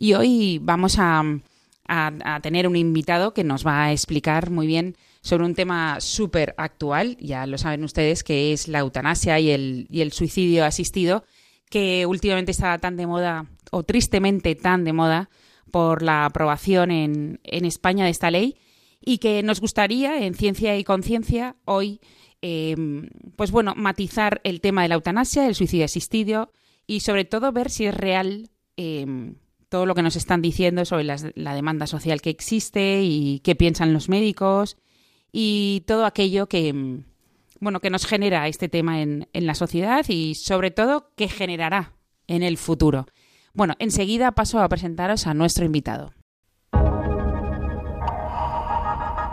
Y hoy vamos a, tener un invitado que nos va a explicar muy bien sobre un tema súper actual, ya lo saben ustedes, que es la eutanasia y el, suicidio asistido, que últimamente está tan de moda, o tristemente tan de moda, por la aprobación en, en España de esta ley y que nos gustaría en Ciencia y Conciencia hoy, em, pues bueno, matizar el tema de la eutanasia, el suicidio asistido y sobre todo ver si es real em, todo lo que nos están diciendo sobre la demanda social que existe y qué piensan los médicos y todo aquello que, em, bueno, que nos genera este tema en, en la sociedad y sobre todo qué generará en el futuro. Bueno, enseguida paso a presentaros a nuestro invitado.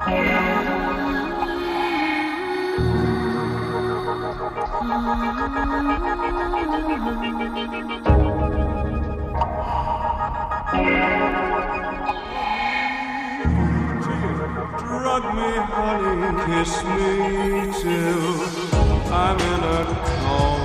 Drug me, honey, kiss me till I'm in a coma.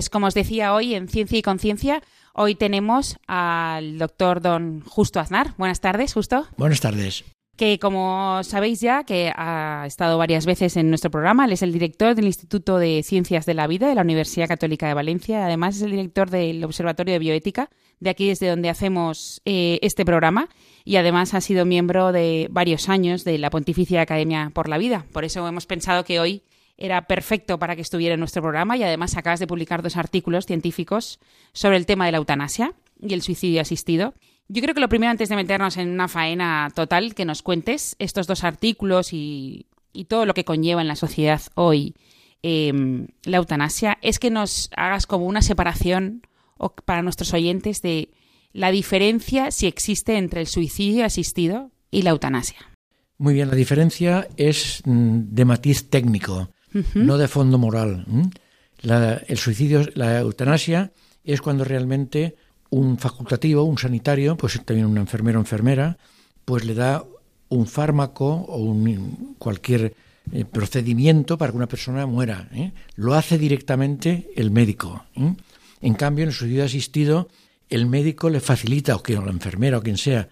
Pues como os decía hoy en Ciencia y Conciencia, hoy tenemos al doctor don Justo Aznar. Buenas tardes, Justo. Buenas tardes. Que como sabéis ya, que ha estado varias veces en nuestro programa, él es el director del Instituto de Ciencias de la Vida de la Universidad Católica de Valencia. Además es el director del Observatorio de Bioética, de aquí desde donde hacemos eh, este programa. Y además ha sido miembro de varios años de la Pontificia Academia por la Vida. Por eso hemos pensado que hoy era perfecto para que estuviera en nuestro programa y además acabas de publicar dos artículos científicos sobre el tema de la eutanasia y el suicidio asistido. Yo creo que lo primero, antes de meternos en una faena total, que nos cuentes estos dos artículos y, todo lo que conlleva en la sociedad hoy em, la eutanasia, es que nos hagas como una separación para nuestros oyentes de la diferencia si existe entre el suicidio asistido y la eutanasia. Muy bien, la diferencia es mm, de matiz técnico no de fondo moral. el suicidio, la eutanasia, es cuando realmente un facultativo, un sanitario, pues también un enfermero o enfermera, pues le da un fármaco o un, cualquier eh, procedimiento para que una persona muera. ¿eh? Lo hace directamente el médico. En cambio, en el suicidio asistido, el médico le facilita, o, que, la enfermera o quien sea,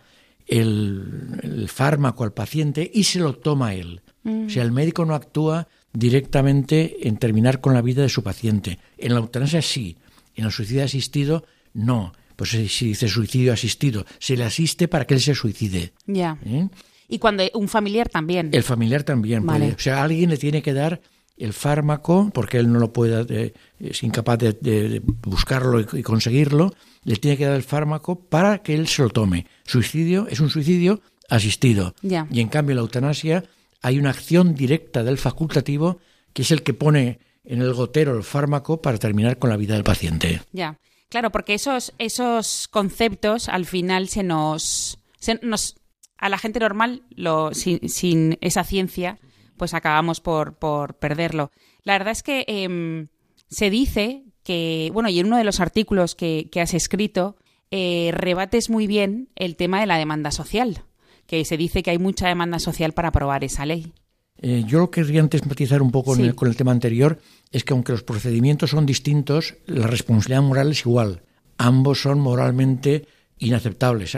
el, fármaco al paciente y se lo toma él. O sea, el médico no actúa directamente en terminar con la vida de su paciente. En la eutanasia sí, en el suicidio asistido no. Pues si dice suicidio asistido, se le asiste para que él se suicide. Ya. ¿Eh? Y cuando un familiar también. El familiar también. o sea, alguien le tiene que dar el fármaco, porque él no lo puede, eh, es incapaz de, buscarlo y, conseguirlo, le tiene que dar el fármaco para que él se lo tome. Suicidio es un suicidio asistido. Y en cambio la eutanasia hay una acción directa del facultativo que es el que pone en el gotero el fármaco para terminar con la vida del paciente. Ya, claro, porque esos, esos conceptos al final se nos, se nos a la gente normal, lo, sin, esa ciencia, pues acabamos por, por perderlo. La verdad es que em, se dice que, bueno, y en uno de los artículos que, has escrito, eh, rebates muy bien el tema de la demanda social, que se dice que hay mucha demanda social para aprobar esa ley. Eh, yo lo que querría antes matizar un poco con el tema anterior es que aunque los procedimientos son distintos, la responsabilidad moral es igual. Ambos son moralmente inaceptables,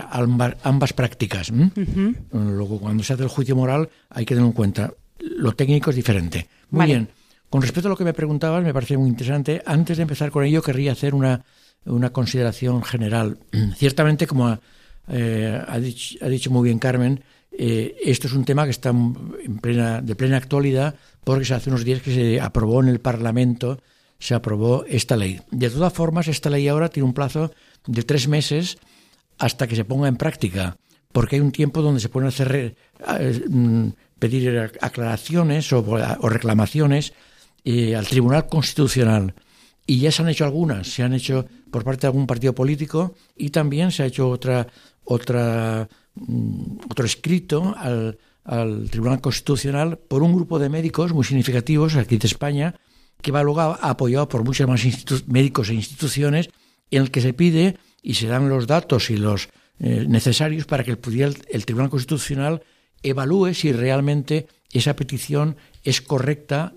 ambas, prácticas. Luego, cuando se hace el juicio moral, hay que tener en cuenta. Lo técnico es diferente. Muy bien. Con respecto a lo que me preguntabas, me parece muy interesante. Antes de empezar con ello, querría hacer una, una consideración general. Ciertamente, como eh, ha, dicho, ha, dicho, muy bien Carmen, eh, esto es un tema que está en plena, de plena actualidad porque hace unos días que se aprobó en el Parlamento, se aprobó esta ley. De todas formas, esta ley ahora tiene un plazo de tres meses hasta que se ponga en práctica, porque hay un tiempo donde se pueden hacer eh, mm, pedir aclaraciones o, reclamaciones eh, al Tribunal Constitucional. Y ya se han hecho algunas, se han hecho por parte de algún partido político y también se ha hecho otra, otra, mm, otro escrito al, al Tribunal Constitucional por un grupo de médicos muy significativos aquí de España, que va luego apoyado por muchos más médicos e instituciones, en el que se pide y se dan los datos y los eh, necesarios para que el, el, Tribunal Constitucional evalúe si realmente esa petición es correcta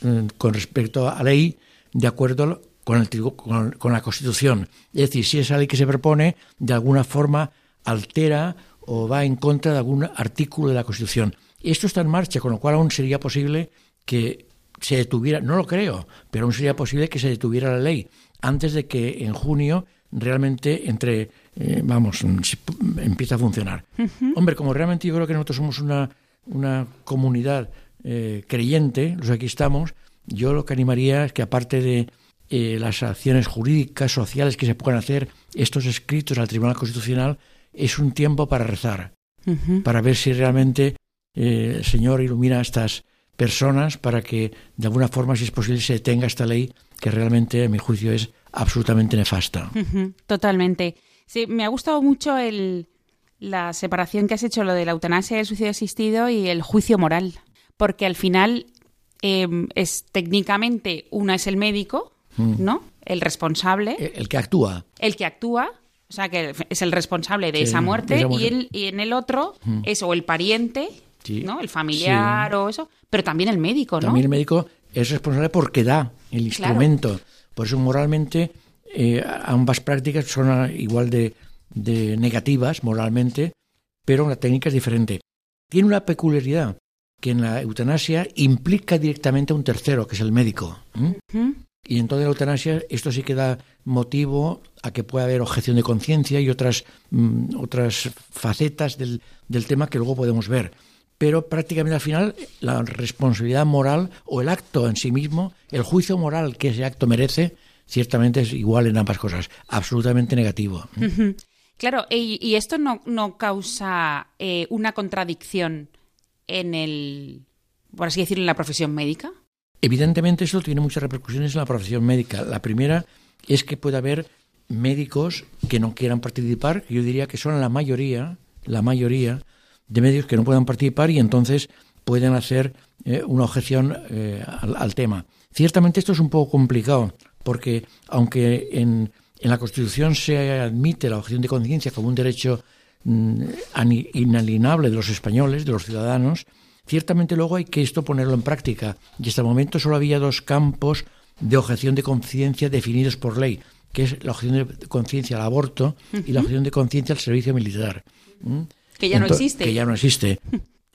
mm, con respecto a la ley de acuerdo con, el, con, con la Constitución. Es decir, si esa ley que se propone de alguna forma altera o va en contra de algún artículo de la Constitución. Esto está en marcha, con lo cual aún sería posible que se detuviera, no lo creo, pero aún sería posible que se detuviera la ley antes de que en junio realmente entre, eh, vamos, empieza a funcionar. Hombre, como realmente yo creo que nosotros somos una, una comunidad eh, creyente, los que aquí estamos, yo lo que animaría es que aparte de eh, las acciones jurídicas, sociales que se puedan hacer, estos escritos al Tribunal Constitucional, es un tiempo para rezar, para ver si realmente el Señor ilumina a estas personas para que de alguna forma, si es posible, se detenga esta ley que realmente, a mi juicio, es absolutamente nefasta. Totalmente. Sí, me ha gustado mucho el, la separación que has hecho, lo de la eutanasia, el suicidio asistido y el juicio moral, porque al final em, es técnicamente una es el médico, mm. ¿no? El responsable. El, que actúa. El que actúa, o sea, que es el responsable de esa muerte, Y, el, y en el otro mm. es o el pariente, ¿no? El familiar o eso, pero también el médico, ¿no? También el médico es responsable porque da el instrumento. Por eso moralmente eh, ambas prácticas son igual de, negativas moralmente, pero la técnica es diferente. Tiene una peculiaridad que en la eutanasia implica directamente a un tercero, que es el médico. Y en toda la eutanasia esto sí que da motivo a que pueda haber objeción de conciencia y otras, mm, otras facetas del, del tema que luego podemos ver pero prácticamente al final la responsabilidad moral o el acto en sí mismo, el juicio moral que ese acto merece, ciertamente es igual en ambas cosas, absolutamente negativo. Claro, y, esto no, no causa eh, una contradicción en el, por así decirlo, en la profesión médica. Evidentemente eso tiene muchas repercusiones en la profesión médica. La primera es que puede haber médicos que no quieran participar, yo diría que son la mayoría, la mayoría, de medios que no puedan participar y entonces pueden hacer eh, una objeción eh, al, tema. Ciertamente esto es un poco complicado, porque aunque en, en la Constitución se admite la objeción de conciencia como un derecho mm, inalienable de los españoles, de los ciudadanos, ciertamente luego hay que esto ponerlo en práctica. Y hasta el momento solo había dos campos de objeción de conciencia definidos por ley, que es la objeción de conciencia al aborto y la objeción de conciencia al servicio militar. Que ya no existe. Que ya no existe.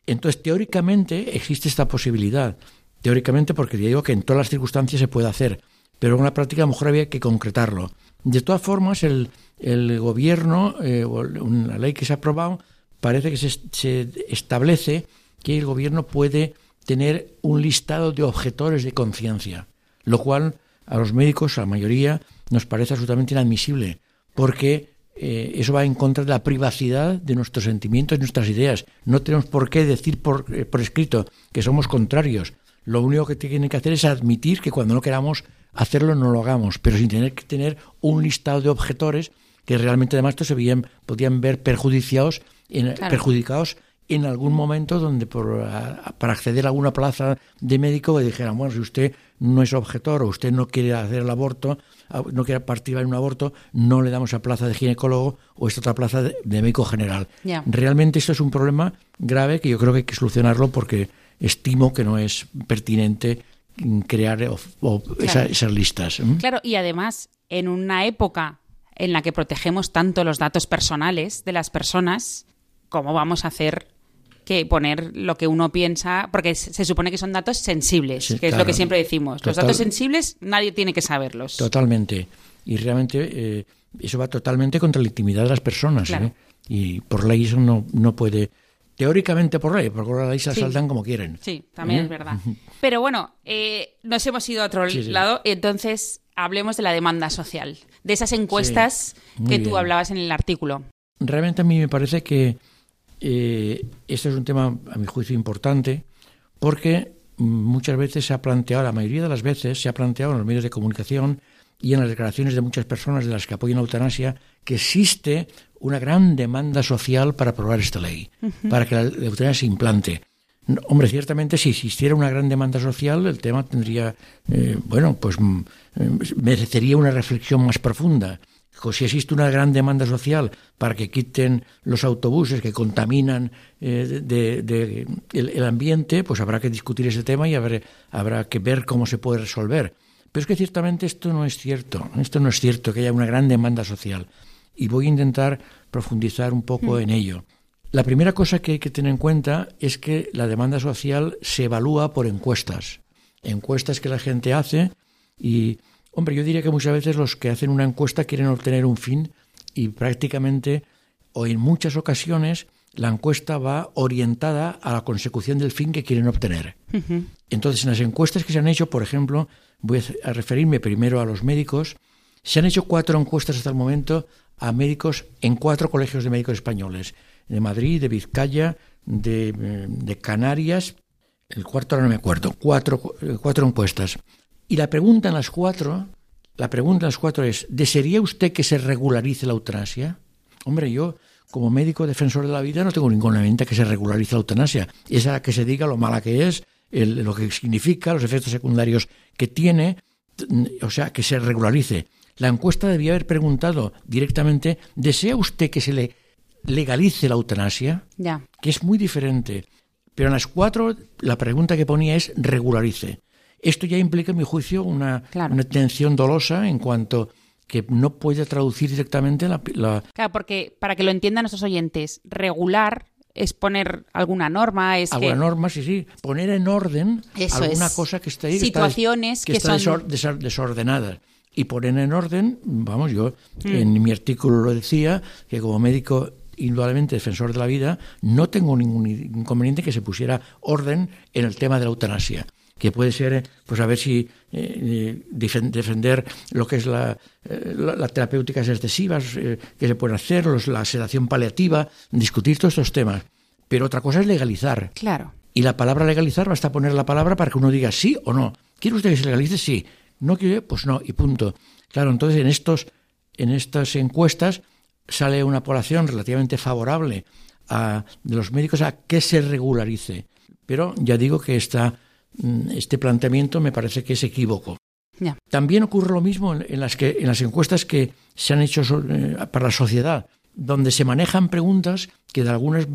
Entonces, teóricamente existe esta posibilidad. Teóricamente, porque digo que en todas las circunstancias se puede hacer, pero en la práctica a lo mejor había que concretarlo. De todas formas, el, el gobierno, eh, una ley que se ha aprobado, parece que se, se establece que el gobierno puede tener un listado de objetores de conciencia, lo cual a los médicos, a la mayoría, nos parece absolutamente inadmisible, porque eh, eso va en contra de la privacidad de nuestros sentimientos y nuestras ideas. No tenemos por qué decir por, eh, por escrito que somos contrarios. Lo único que tienen que hacer es admitir que cuando no queramos hacerlo no lo hagamos, pero sin tener que tener un listado de objetores que realmente además se veían, podían ver perjudicados en, perjudicados en algún momento donde por, para acceder a alguna plaza de médico le dijeran, bueno, si usted no es objetor o usted no quiere hacer el aborto, no quiere participar en un aborto, no le damos a plaza de ginecólogo o esta otra plaza de, médico general. Realmente esto es un problema grave que yo creo que hay que solucionarlo porque estimo que no es pertinente crear esas, listas. Claro, y además, en una época en la que protegemos tanto los datos personales de las personas, ¿cómo vamos a hacer que poner lo que uno piensa? Porque se supone que son datos sensibles, que es lo que siempre decimos. los datos sensibles nadie tiene que saberlos. Totalmente. Y realmente eh, eso va totalmente contra la intimidad de las personas. ¿eh? Y por ley eso no, no puede Teóricamente por ley, porque ley se saltan como quieren. Sí, también ¿Eh? es verdad. Pero bueno, eh, nos hemos ido a otro lado, entonces hablemos de la demanda social, de esas encuestas que tú hablabas en el artículo. Realmente a mí me parece que eh, este es un tema, a mi juicio, importante, porque muchas veces se ha planteado, la mayoría de las veces se ha planteado en los medios de comunicación y en las declaraciones de muchas personas de las que apoyan la eutanasia, que existe una gran demanda social para aprobar esta ley, para que la eutanasia se implante. hombre, ciertamente si existiera una gran demanda social, el tema tendría, eh, bueno, pues mm, eh, merecería una reflexión más profunda. Si existe una gran demanda social para que quiten los autobuses que contaminan eh, de, el, ambiente, pues habrá que discutir ese tema y habrá, habrá que ver cómo se puede resolver. Pero es que ciertamente esto no es cierto. Esto no es cierto que haya una gran demanda social y voy a intentar profundizar un poco mm. en ello. La primera cosa que hay que tener en cuenta es que la demanda social se evalúa por encuestas, encuestas que la gente hace y, hombre, yo diría que muchas veces los que hacen una encuesta quieren obtener un fin y prácticamente o en muchas ocasiones la encuesta va orientada a la consecución del fin que quieren obtener. Entonces, en las encuestas que se han hecho, por ejemplo, voy a referirme primero a los médicos, se han hecho cuatro encuestas hasta el momento a médicos en cuatro colegios de médicos españoles, de Madrid, de Vizcaya, de, de Canarias, el cuarto ahora no me acuerdo, cuatro, cuatro encuestas. Y la pregunta en las cuatro, la pregunta en las cuatro es, ¿desearía usted que se regularice la eutanasia? Hombre, yo como médico defensor de la vida no tengo ninguna mente que se regularice la eutanasia. Esa que se diga lo mala que es, lo que significa, los efectos secundarios que tiene, o sea, que se regularice. La encuesta debía haber preguntado directamente, ¿desea usted que se le legalice la eutanasia? Ya. Que es muy diferente. Pero en las cuatro, la pregunta que ponía es regularice. Esto ya implica, en mi juicio, una, una tensión dolosa en cuanto que no puede traducir directamente la, Claro, porque para que lo entiendan nuestros oyentes, regular es poner alguna norma, es alguna norma, sí, sí, poner en orden alguna cosa que está ahí, situaciones que, está, desordenada. Y poner en orden, vamos, yo mm. en mi artículo lo decía, que como médico indudablemente defensor de la vida, no tengo ningún inconveniente que se pusiera orden en el tema de la eutanasia que puede ser, pues a ver si eh, defender lo que es la, eh, la, terapéuticas excesivas eh, que se pueden hacer, la sedación paliativa, discutir todos estos temas. Pero otra cosa es legalizar. Claro. Y la palabra legalizar basta poner la palabra para que uno diga sí o no. ¿Quiere usted que se legalice? Sí. ¿No quiere? Pues no, y punto. Claro, entonces en, estos, en estas encuestas sale una población relativamente favorable a, de los médicos a que se regularice. Pero ya digo que esta, mm, este planteamiento me parece que es equívoco. También ocurre lo mismo en, las que, en las encuestas que se han hecho eh, para la sociedad, donde se manejan preguntas que de algunas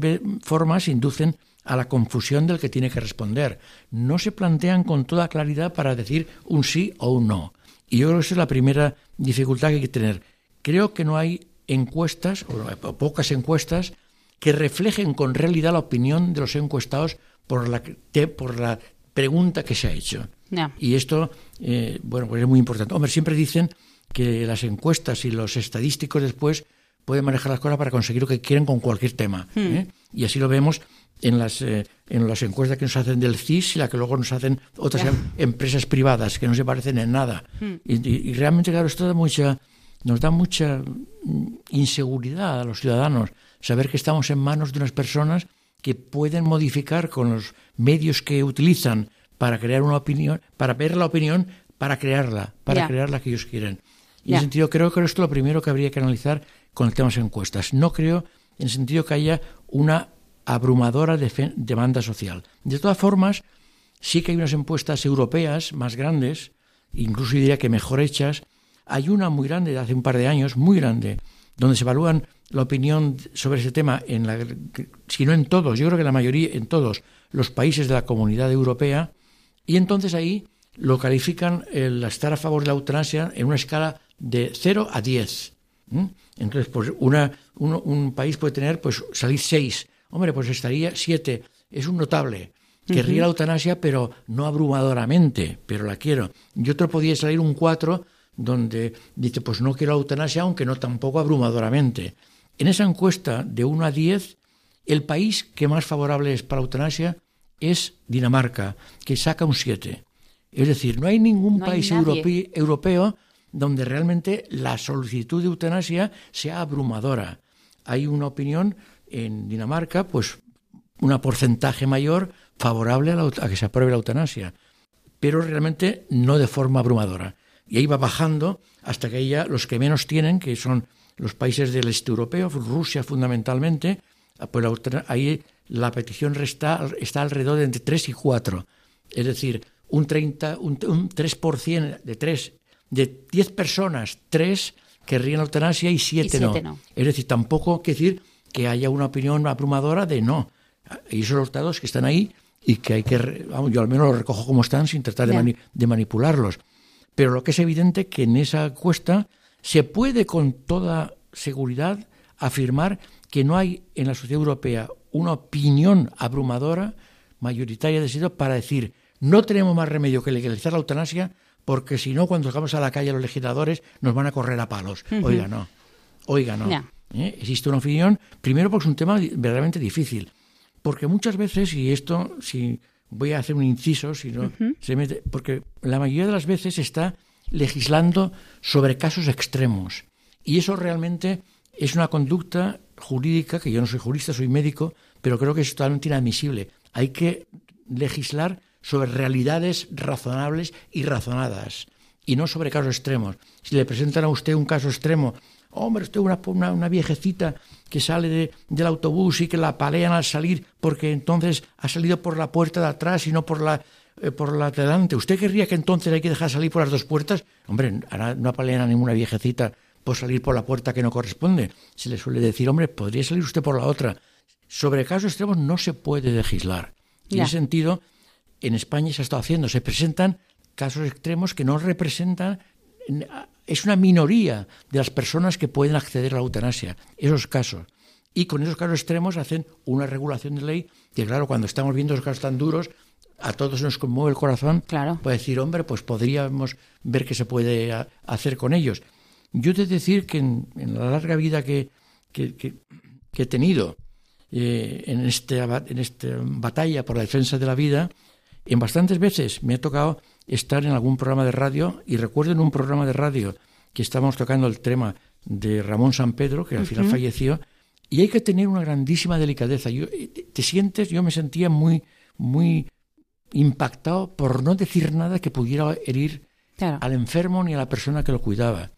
formas inducen a la confusión del que tiene que responder. No se plantean con toda claridad para decir un sí o un no. Y yo creo que esa es la primera dificultad que hay que tener. Creo que no hay encuestas, o pocas encuestas, que reflejen con realidad la opinión de los encuestados por la, por la pregunta que se ha hecho. Y esto, eh, bueno, pues es muy importante. Hombre, siempre dicen que las encuestas y los estadísticos después pueden manejar las cosas para conseguir lo que quieren con cualquier tema. Hmm. ¿eh? Y así lo vemos en las, eh, en las encuestas que nos hacen del CIS y la que luego nos hacen otras em, empresas privadas que no se parecen en nada. Hmm. Y, realmente, claro, esto da mucha, nos da mucha mm, inseguridad a los ciudadanos saber que estamos en manos de unas personas que pueden modificar con los medios que utilizan para crear una opinión, para ver la opinión, para crearla, para crear la que ellos quieren. Y en ese sentido creo que esto es lo primero que habría que analizar con el tema de encuestas. No creo en el sentido que haya una abrumadora demanda social. De todas formas, sí que hay unas encuestas europeas más grandes, incluso diría que mejor hechas. Hay una muy grande de hace un par de años, muy grande, donde se evalúan la opinión sobre ese tema, en la, si no en todos, yo creo que la mayoría, en todos los países de la comunidad europea, y entonces ahí lo califican el estar a favor de la eutanasia en una escala de 0 a 10. Entonces, pues una, un país puede tener, pues salir 6. Hombre, pues estaría 7. Es un notable. Querría la eutanasia, pero no abrumadoramente, pero la quiero. Y otro podría salir un 4, donde dice, pues no quiero la eutanasia, aunque no tampoco abrumadoramente. En esa encuesta de 1 a 10, el país que más favorable es para la eutanasia es Dinamarca, que saca un 7. Es decir, no hay ningún país europeo donde realmente la solicitud de eutanasia sea abrumadora. Hay una opinión en Dinamarca, pues un porcentaje mayor favorable a, que se apruebe la eutanasia, pero realmente no de forma abrumadora. Y ahí va bajando hasta que ya los que menos tienen, que son los países del este europeo, Rusia fundamentalmente, pues ahí la petición resta, está alrededor de entre 3 y 4. Es decir, un, 30, un, 3% de 3, de 10 personas, 3 querrían la eutanasia y 7 no. Es decir, tampoco quiere decir que haya una opinión abrumadora de no. Y esos los datos que están ahí y que hay que, vamos, yo al menos los recojo como están sin tratar de, de manipularlos. Pero lo que es evidente que en esa encuesta se puede con toda seguridad afirmar que no hay en la sociedad europea una opinión abrumadora, mayoritaria de sitio, para decir no tenemos más remedio que legalizar la eutanasia porque si no, cuando salgamos a la calle los legisladores nos van a correr a palos. Oiga, no. Oiga, no. ¿Eh? Existe una opinión, primero porque es un tema verdaderamente difícil. Porque muchas veces, y esto, si voy a hacer un inciso, si no se mete, porque la mayoría de las veces está legislando sobre casos extremos. Y eso realmente es una conducta jurídica, que yo no soy jurista, soy médico, pero creo que es totalmente inadmisible. Hay que legislar sobre realidades razonables y razonadas, y no sobre casos extremos. Si le presentan a usted un caso extremo, hombre, usted una, una, una viejecita que sale del autobús y que la palean al salir porque entonces ha salido por la puerta de atrás y no por la eh, por la de delante. ¿Usted querría que entonces hay que dejar salir por las dos puertas? Hombre, no apalean a ninguna viejecita por salir por la puerta que no corresponde. Se le suele decir, hombre, podría salir usted por la otra. Sobre casos extremos no se puede legislar. En ese sentido, en España se ha estado haciendo. Se presentan casos extremos que no representan. Es una minoría de las personas que pueden acceder a la eutanasia. Esos casos. Y con esos casos extremos hacen una regulación de ley que, claro, cuando estamos viendo esos casos tan duros, a todos nos conmueve el corazón. Claro. Puede decir, hombre, pues podríamos ver qué se puede hacer con ellos. Yo he de decir que en, la larga vida que, he tenido eh, en, este, en esta batalla por la defensa de la vida, en bastantes veces me ha tocado estar en algún programa de radio y recuerdo en un programa de radio que estábamos tocando el tema de Ramón San Pedro, que al final falleció, y hay que tener una grandísima delicadeza. Yo, eh, te sientes, yo me sentía muy, muy impactado por no decir nada que pudiera herir al enfermo ni a la persona que lo cuidaba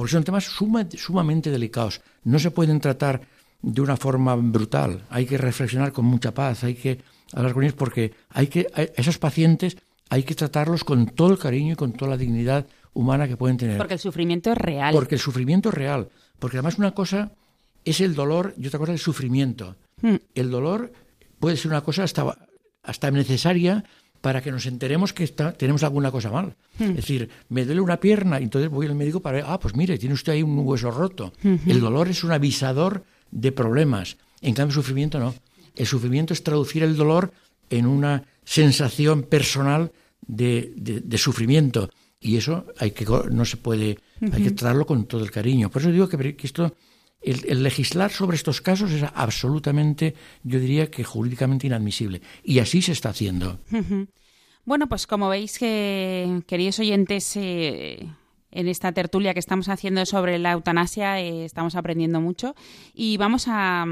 porque son temas sumamente delicados. No se pueden tratar de una forma brutal. Hay que reflexionar con mucha paz, hay que hablar con ellos porque hay que esos pacientes hay que tratarlos con todo el cariño y con toda la dignidad humana que pueden tener. Porque el sufrimiento es real. Porque el sufrimiento es real. Porque además una cosa es el dolor y otra cosa es el sufrimiento. Hmm. El dolor puede ser una cosa hasta, hasta necesaria para que nos enteremos que tenemos alguna cosa mal. Hmm. Es decir, me duele una pierna y entonces voy al médico para ver, ah, pues mire, tiene usted ahí un hueso roto. Hmm. El dolor es un avisador de problemas. En cambio, el sufrimiento no. El sufrimiento es traducir el dolor en una sensación personal de, sufrimiento. Y eso hay que, no se puede, hay que tratarlo con todo el cariño. Por eso digo que, esto el, legislar sobre estos casos es absolutamente, yo diría que jurídicamente inadmisible. Y así se está haciendo. Bueno, pues como veis, que, queridos oyentes, eh, en esta tertulia que estamos haciendo sobre la eutanasia eh, estamos aprendiendo mucho y vamos a,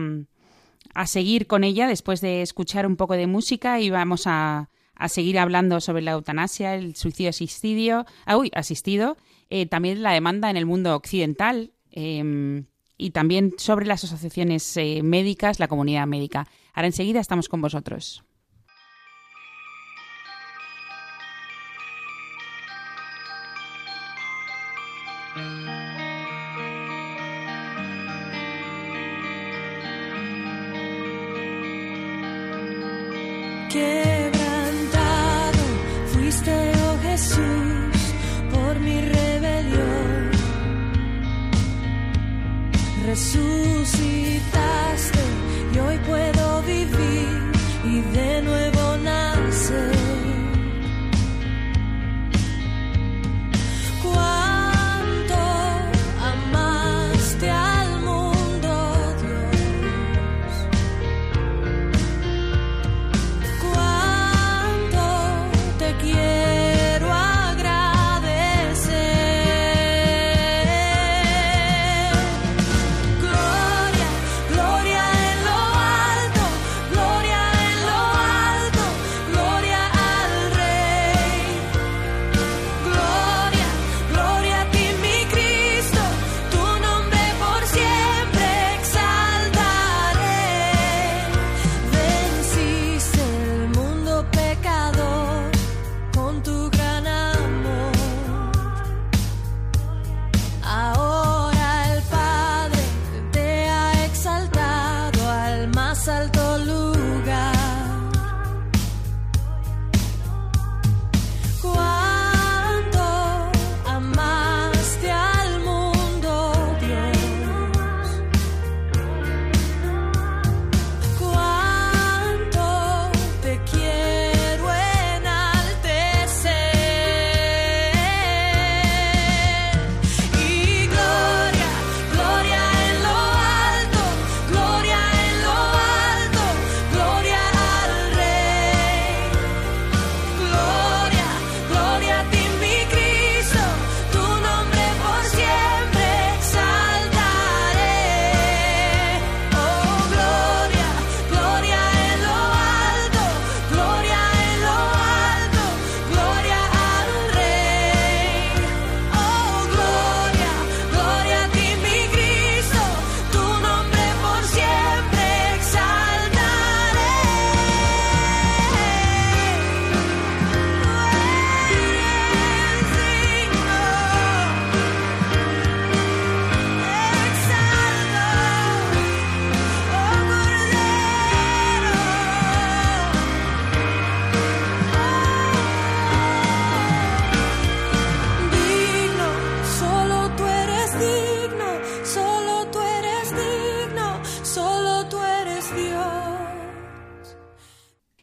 a, seguir con ella después de escuchar un poco de música y vamos a, seguir hablando sobre la eutanasia, el suicidio asistido, ah, uy, asistido eh, también la demanda en el mundo occidental em, y también sobre las asociaciones eh, médicas, la comunidad médica. Ahora enseguida estamos con vosotros. Resucitaste y hoy puedo vivir y de nuevo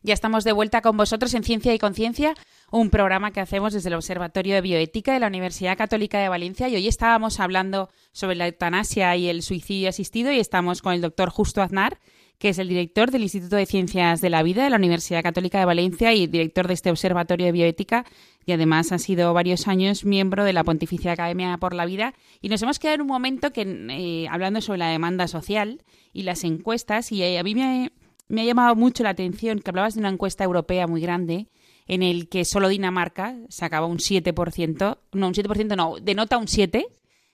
Ya estamos de vuelta con vosotros en Ciencia y Conciencia, un programa que hacemos desde el Observatorio de Bioética de la Universidad Católica de Valencia. Y hoy estábamos hablando sobre la eutanasia y el suicidio asistido y estamos con el doctor Justo Aznar, que es el director del Instituto de Ciencias de la Vida de la Universidad Católica de Valencia y director de este Observatorio de Bioética. Y además ha sido varios años miembro de la Pontificia Academia por la Vida. Y nos hemos quedado en un momento que eh, hablando sobre la demanda social y las encuestas y eh, a mí me, me ha llamado mucho la atención que hablabas de una encuesta europea muy grande en el que solo Dinamarca sacaba un 7%, no, un 7% no, denota un 7,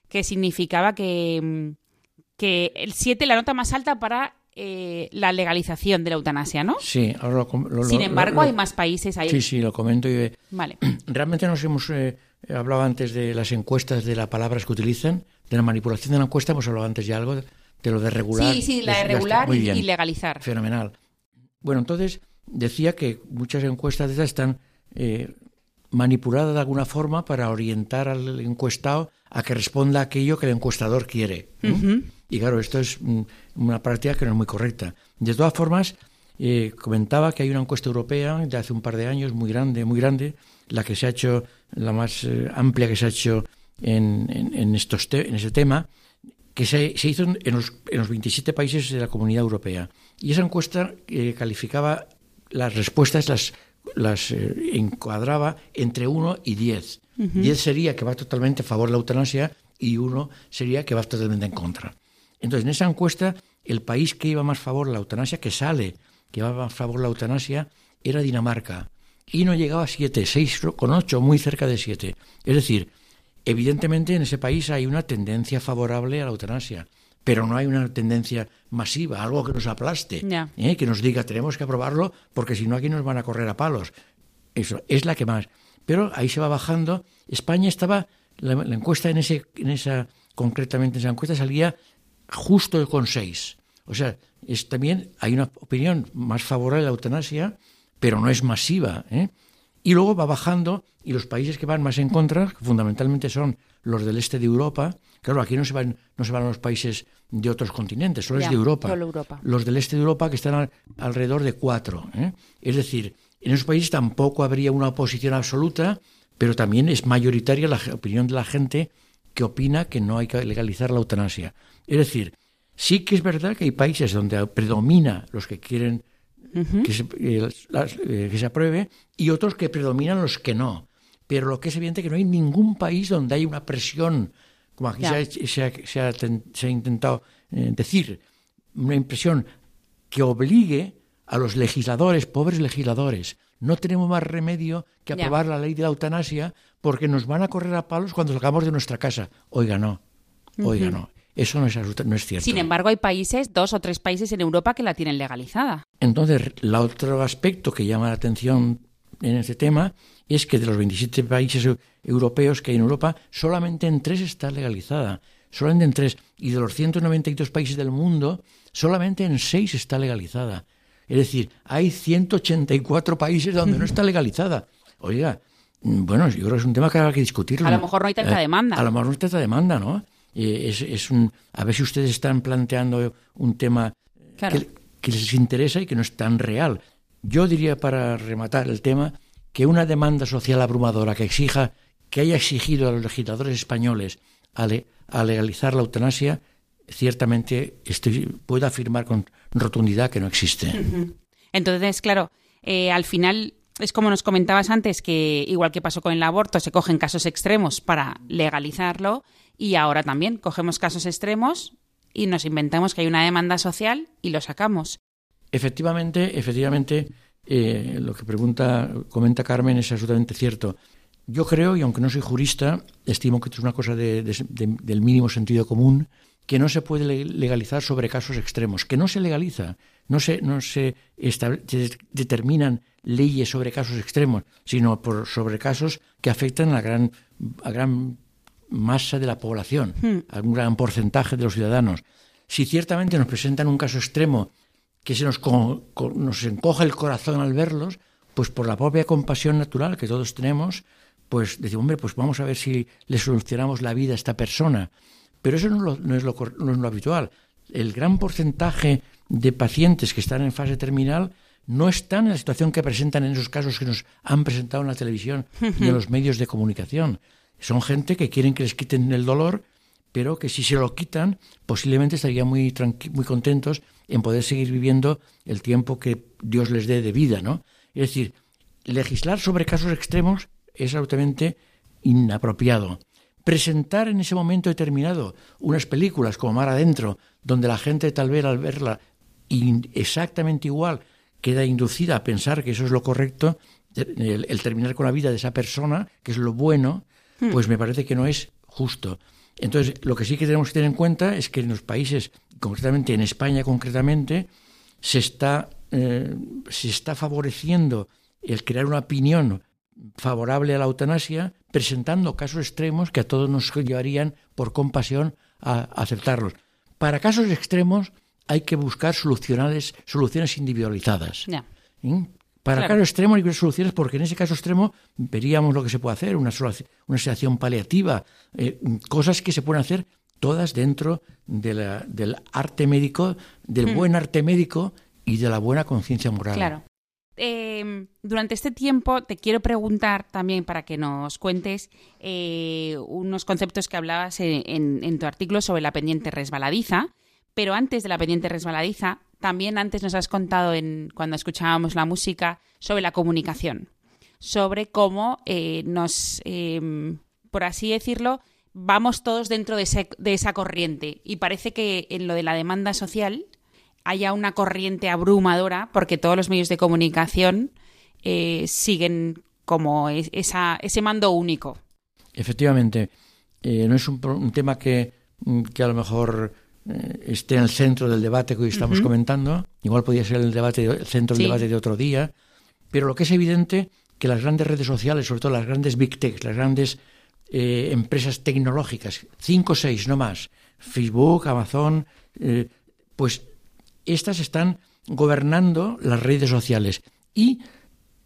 que significaba que, mm, que el 7 la nota más alta para eh, la legalización de la eutanasia, ¿no? Sí, ahora lo, lo- Sin embargo, lo- hay más países ahí. Sí, sí, lo comento. Y, Vale. realmente nos hemos eh, hablado antes de las encuestas, de las palabras que utilizan, de la manipulación de la encuesta, hemos hablado antes ya algo de, lo de regular. Sí, sí, la de regular y, legalizar. Fenomenal. Bueno, entonces decía que muchas encuestas de esas están eh, manipuladas de alguna forma para orientar al encuestado a que responda a aquello que el encuestador quiere. Y claro, esto es mm, una práctica que no es muy correcta. De todas formas, eh, comentaba que hay una encuesta europea de hace un par de años muy grande, muy grande, la que se ha hecho, la más eh, amplia que se ha hecho en, en, en estos te- en ese tema, que se, se hizo en los, en los 27 países de la Comunidad Europea. Y esa encuesta eh, calificaba las respuestas, las, las eh, encuadraba entre 1 y 10. 10 sería que va totalmente a favor de la eutanasia y 1 sería que va totalmente en contra. Entonces, en esa encuesta, el país que iba más a favor de la eutanasia, que sale, que va más a favor de la eutanasia, era Dinamarca. y no llegaba a 7, 6,8, muy cerca de 7. Es decir, evidentemente en ese país hay una tendencia favorable a la eutanasia, pero no hay una tendencia masiva, algo que nos aplaste. ¿eh? que nos diga tenemos que aprobarlo porque si no aquí nos van a correr a palos. Eso es la que más. Pero ahí se va bajando. España estaba, la, la encuesta en, ese, en esa, concretamente en esa encuesta salía justo con 6. O sea, es también hay una opinión más favorable a la eutanasia, pero no es masiva. ¿eh? Y luego va bajando y los países que van más en contra, que fundamentalmente son los del este de Europa, claro, aquí no se van, no se van a los países de otros continentes, solo Ya, es de Europa. solo Europa. Los del este de Europa que están al- alrededor de cuatro. ¿eh? Es decir, en esos países tampoco habría una oposición absoluta, pero también es mayoritaria la opinión de la gente que opina que no hay que legalizar la eutanasia. Es decir, sí que es verdad que hay países donde predomina los que quieren que, se, eh, las- eh, que se apruebe y otros que predominan los que no. Pero lo que es evidente es que no hay ningún país donde hay una presión, como aquí se ha, se ha- se ha se ha intentado eh, decir, una impresión que obligue a los legisladores, pobres legisladores, no tenemos más remedio que aprobar la ley de la eutanasia porque nos van a correr a palos cuando salgamos de nuestra casa. Oiga, no. Oiga, no. Eso no es, no es cierto. Sin embargo, hay países, dos o tres países en Europa que la tienen legalizada. Entonces, el otro aspecto que llama la atención en este tema es que de los 27 países eu- europeos que hay en Europa, solamente en tres está legalizada. Solamente en tres. Y de los 192 países del mundo, solamente en seis está legalizada. Es decir, hay 184 países donde no está legalizada. Oiga, mm, bueno, yo creo que es un tema que habrá que discutirlo. A lo mejor no hay tanta Eh, demanda. A lo mejor no hay tanta demanda, ¿no? Eh, es, es un, a ver si ustedes están planteando un tema Claro. que, que les interesa y que no es tan real. Yo diría, para rematar el tema, que una demanda social abrumadora que exija, que haya exigido a los legisladores españoles a, le- a legalizar la eutanasia, ciertamente estoy, puedo afirmar con rotundidad que no existe. Entonces, claro, eh, al final es como nos comentabas antes, que igual que pasó con el aborto, se cogen casos extremos para legalizarlo y ahora también cogemos casos extremos y nos inventamos que hay una demanda social y lo sacamos. Efectivamente, efectivamente, eh, lo que pregunta, comenta Carmen es absolutamente cierto. Yo creo, y aunque no soy jurista, estimo que es una cosa de- de- de- del mínimo sentido común, que no se puede le- legalizar sobre casos extremos, que no se legaliza, no se, no se, determinan leyes sobre casos extremos, sino por, sobre casos que afectan a gran, a gran masa de la población, a un gran porcentaje de los ciudadanos. Si ciertamente nos presentan un caso extremo que se nos, co- co- nos encoja el corazón al verlos, pues por la propia compasión natural que todos tenemos, pues decimos, hombre, pues vamos a ver si le solucionamos la vida a esta persona. Pero eso no, lo- no es, lo, no es lo habitual. El gran porcentaje de pacientes que están en fase terminal no están en la situación que presentan en esos casos que nos han presentado en la televisión y en los medios de comunicación. Son gente que quieren que les quiten el dolor, pero que si se lo quitan, posiblemente estarían muy, muy contentos en poder seguir viviendo el tiempo que Dios les dé de vida, ¿no? Es decir, legislar sobre casos extremos es absolutamente inapropiado. Presentar en ese momento determinado unas películas como Mar Adentro, donde la gente tal vez al verla exactamente igual queda inducida a pensar que eso es lo correcto, el, el terminar con la vida de esa persona, que es lo bueno, pues me parece que no es justo. Entonces, lo que sí que tenemos que tener en cuenta es que en los países, concretamente en España concretamente, se está, eh, se está favoreciendo el crear una opinión favorable a la eutanasia, presentando casos extremos que a todos nos llevarían por compasión a aceptarlos. Para casos extremos hay que buscar soluciones, soluciones individualizadas. Para Claro. caso extremo hay que soluciones porque en ese caso extremo veríamos lo que se puede hacer, una, una sedación paliativa, eh, cosas que se pueden hacer todas dentro de la- del arte médico, del buen arte médico y de la buena conciencia moral. Claro. Eh, durante este tiempo te quiero preguntar también para que nos cuentes eh, unos conceptos que hablabas en, en- en tu artículo sobre la pendiente resbaladiza, pero antes de la pendiente resbaladiza, también antes nos has contado en, cuando escuchábamos la música sobre la comunicación, sobre cómo eh, nos, eh, por así decirlo, vamos todos dentro de, ese- de esa corriente y parece que en lo de la demanda social haya una corriente abrumadora porque todos los medios de comunicación eh, siguen como es- esa, ese mando único. Efectivamente, eh, no es un, un tema que, mm, que a lo mejor eh, esté en el centro del debate que hoy estamos comentando. Igual podría ser el debate, el centro del Sí. debate de otro día. Pero lo que es evidente que las grandes redes sociales, sobre todo las grandes big tech, las grandes eh, empresas tecnológicas, cinco o seis, no más, Facebook, Amazon, eh, pues estas están gobernando las redes sociales y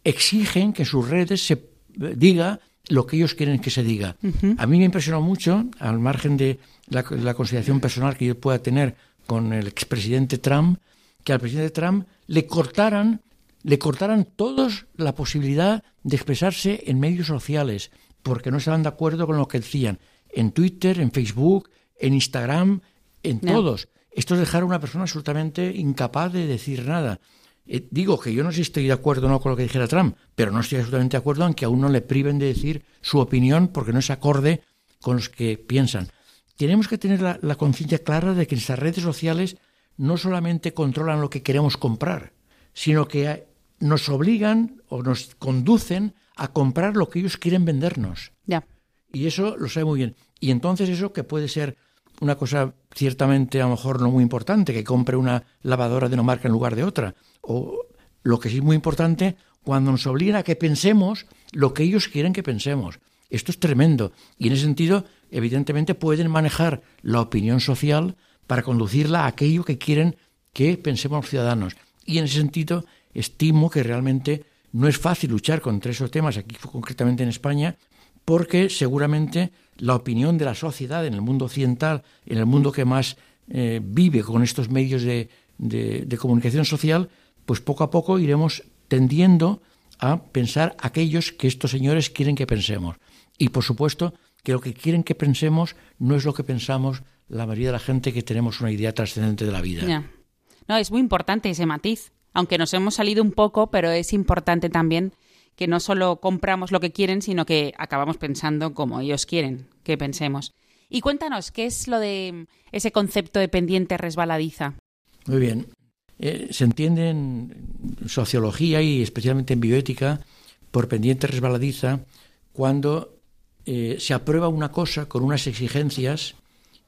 exigen que en sus redes se eh, diga lo que ellos quieren que se diga. A mí me impresionó mucho, al margen de la, la consideración personal que yo pueda tener con el expresidente Trump, que al presidente Trump le cortaran, le cortaran todos la posibilidad de expresarse en medios sociales, porque no estaban de acuerdo con lo que decían en Twitter, en Facebook, en Instagram, en No. todos. Esto es dejar a una persona absolutamente incapaz de decir nada. Eh, digo que yo no sé si estoy de acuerdo o no con lo que dijera Trump, pero no estoy absolutamente de acuerdo en que a uno le priven de decir su opinión porque no es acorde con los que piensan. Tenemos que tener la, la conciencia clara de que nuestras redes sociales no solamente controlan lo que queremos comprar, sino que eh, nos obligan o nos conducen a comprar lo que ellos quieren vendernos. Ya. Y eso lo sabe muy bien. Y entonces eso que puede ser una cosa ciertamente a lo mejor no muy importante, que compre una lavadora de una marca en lugar de otra. O lo que sí es muy importante, cuando nos obligan a que pensemos lo que ellos quieren que pensemos. Esto es tremendo. Y en ese sentido, evidentemente, pueden manejar la opinión social para conducirla a aquello que quieren que pensemos los ciudadanos. Y en ese sentido, estimo que realmente no es fácil luchar contra esos temas, aquí concretamente en España, porque seguramente la opinión de la sociedad en el mundo occidental, en el mundo que más eh, vive con estos medios de, comunicación social, pues poco a poco iremos tendiendo a pensar aquellos que estos señores quieren que pensemos. Y por supuesto que lo que quieren que pensemos no es lo que pensamos la mayoría de la gente que tenemos una idea trascendente de la vida. No, es muy importante ese matiz. Aunque nos hemos salido un poco, pero es importante también que no solo compramos lo que quieren, sino que acabamos pensando como ellos quieren que pensemos. Y cuéntanos, ¿qué es lo de ese concepto de pendiente resbaladiza? Muy bien. Eh, se entiende en sociología y especialmente en bioética por pendiente resbaladiza cuando eh, se aprueba una cosa con unas exigencias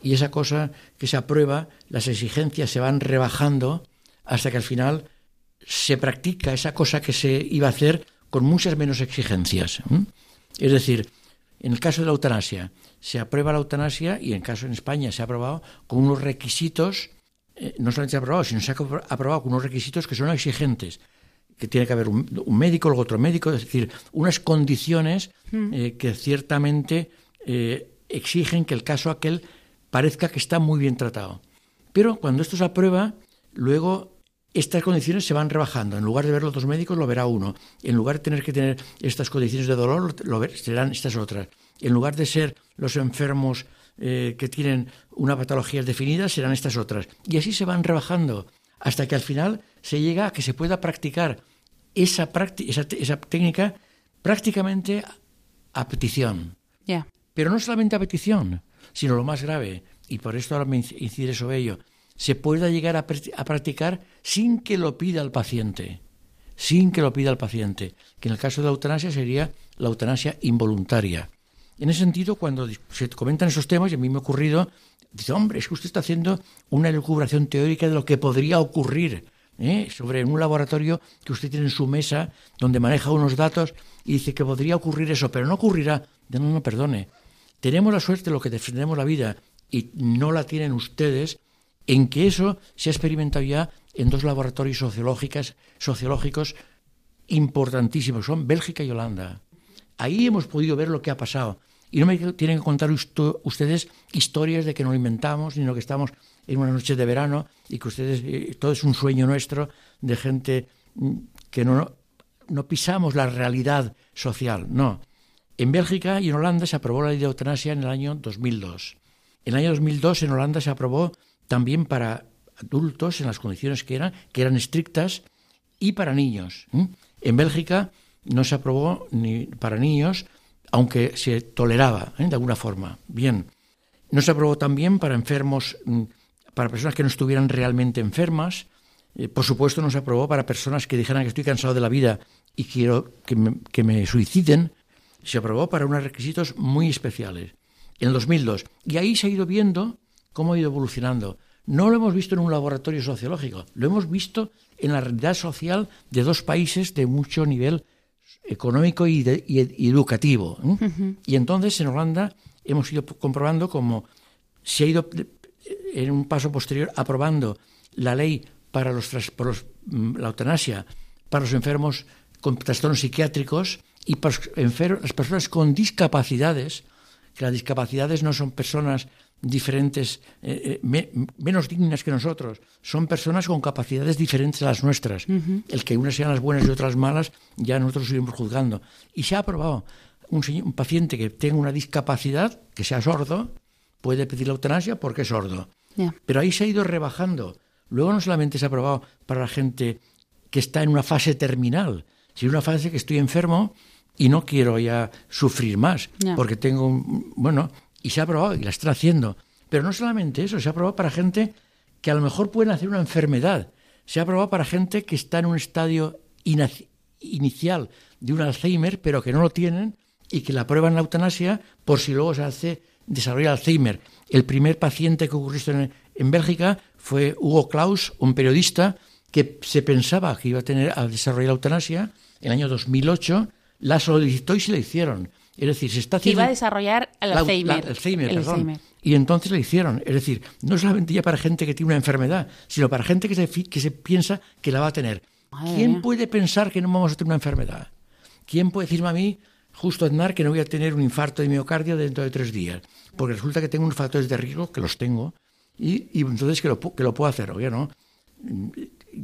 y esa cosa que se aprueba, las exigencias se van rebajando hasta que al final se practica esa cosa que se iba a hacer con muchas menos exigencias. Es decir, en el caso de la eutanasia, se aprueba la eutanasia y en caso en España se ha aprobado con unos requisitos, eh, no solamente se ha aprobado, sino se ha apro- aprobado con unos requisitos que son exigentes, que tiene que haber un, un médico, luego otro médico, es decir, unas condiciones eh, que ciertamente eh, exigen que el caso aquel parezca que está muy bien tratado. Pero cuando esto se aprueba, luego estas condiciones se van rebajando. En lugar de ver los dos médicos, lo verá uno. En lugar de tener que tener estas condiciones de dolor, lo ver- serán estas otras. En lugar de ser los enfermos eh, que tienen una patología definida, serán estas otras. Y así se van rebajando hasta que al final se llega a que se pueda practicar esa, técnica prácticamente a petición. Ya. Pero no solamente a petición, sino lo más grave, y por esto ahora me inc- incidiré sobre ello, se pueda llegar a, a practicar sin que lo pida el paciente, sin que lo pida el paciente, que en el caso de la eutanasia sería la eutanasia involuntaria. En ese sentido, cuando se comentan esos temas, y a mí me ha ocurrido, dice, hombre, es que usted está haciendo una elucubración teórica de lo que podría ocurrir ¿eh? sobre un laboratorio que usted tiene en su mesa, donde maneja unos datos, y dice que podría ocurrir eso, pero no ocurrirá. No, no, no, perdone. Tenemos la suerte, lo que defendemos la vida, y no la tienen ustedes, en que eso se ha experimentado ya en dos laboratorios sociológicas, sociológicos importantísimos, son Bélgica y Holanda. Ahí hemos podido ver lo que ha pasado. Y no me tienen que contar ustedes historias de que no lo inventamos, sino que estamos en una noche de verano y que ustedes, eh, todo es un sueño nuestro de gente mm, que no, no pisamos la realidad social. No. En Bélgica y en Holanda se aprobó la ley de eutanasia en el año 2002. En el año 2002 en Holanda se aprobó también para adultos en las condiciones que eran, que eran estrictas, y para niños. En Bélgica no se aprobó ni para niños, aunque se toleraba ¿eh? de alguna forma. Bien. No se aprobó también para enfermos, mm, para personas que no estuvieran realmente enfermas, Eh, por supuesto, no se aprobó para personas que dijeran que estoy cansado de la vida y quiero que me, que me suiciden. Se aprobó para unos requisitos muy especiales en el 2002. Y ahí se ha ido viendo cómo ha ido evolucionando. No lo hemos visto en un laboratorio sociológico, lo hemos visto en la realidad social de dos países de mucho nivel económico y, de- y ed- y educativo. ¿eh? Y entonces en Holanda hemos ido comprobando cómo se ha ido eh, en un paso posterior aprobando la ley para los, los, mm, la eutanasia para los enfermos con trastornos psiquiátricos y para los enfer- las personas con discapacidades, que las discapacidades no son personas diferentes, eh, eh, me- menos dignas que nosotros, son personas con capacidades diferentes a las nuestras. El que unas sean las buenas y otras malas, ya nosotros iremos juzgando. Y se ha aprobado un, señor- un paciente que tenga una discapacidad, que sea sordo, puede pedir la eutanasia porque es sordo. Pero ahí se ha ido rebajando. Luego no solamente se ha aprobado para la gente que está en una fase terminal, sino una fase que estoy enfermo y no quiero ya sufrir más, porque tengo un... Bueno, y se ha aprobado y la están haciendo. Pero no solamente eso, se ha aprobado para gente que a lo mejor pueden hacer una enfermedad. Se ha aprobado para gente que está en un estadio inicial de un Alzheimer, pero que no lo tienen y que la prueban la eutanasia por si luego se hace desarrollar Alzheimer. El primer paciente que ocurrió en, en Bélgica fue Hugo Claus, un periodista que se pensaba que iba a tener a desarrollar la eutanasia en el año 2008, la solicitó y se la hicieron. Es decir, se está haciendo iba a desarrollar el la- Alzheimer. la- Alzheimer, El. Alzheimer. Y entonces le hicieron. Es decir, no solamente ya para gente que tiene una enfermedad, sino para gente que se, que se piensa que la va a tener. Madre ¿Quién mía. puede pensar que no vamos a tener una enfermedad? ¿Quién puede decirme a mí, justo Aznar, que no voy a tener un infarto de miocardio dentro de tres días? Porque resulta que tengo unos factores de riesgo, que los tengo, y, y entonces que lo, que lo puedo hacer. Oye, ¿no?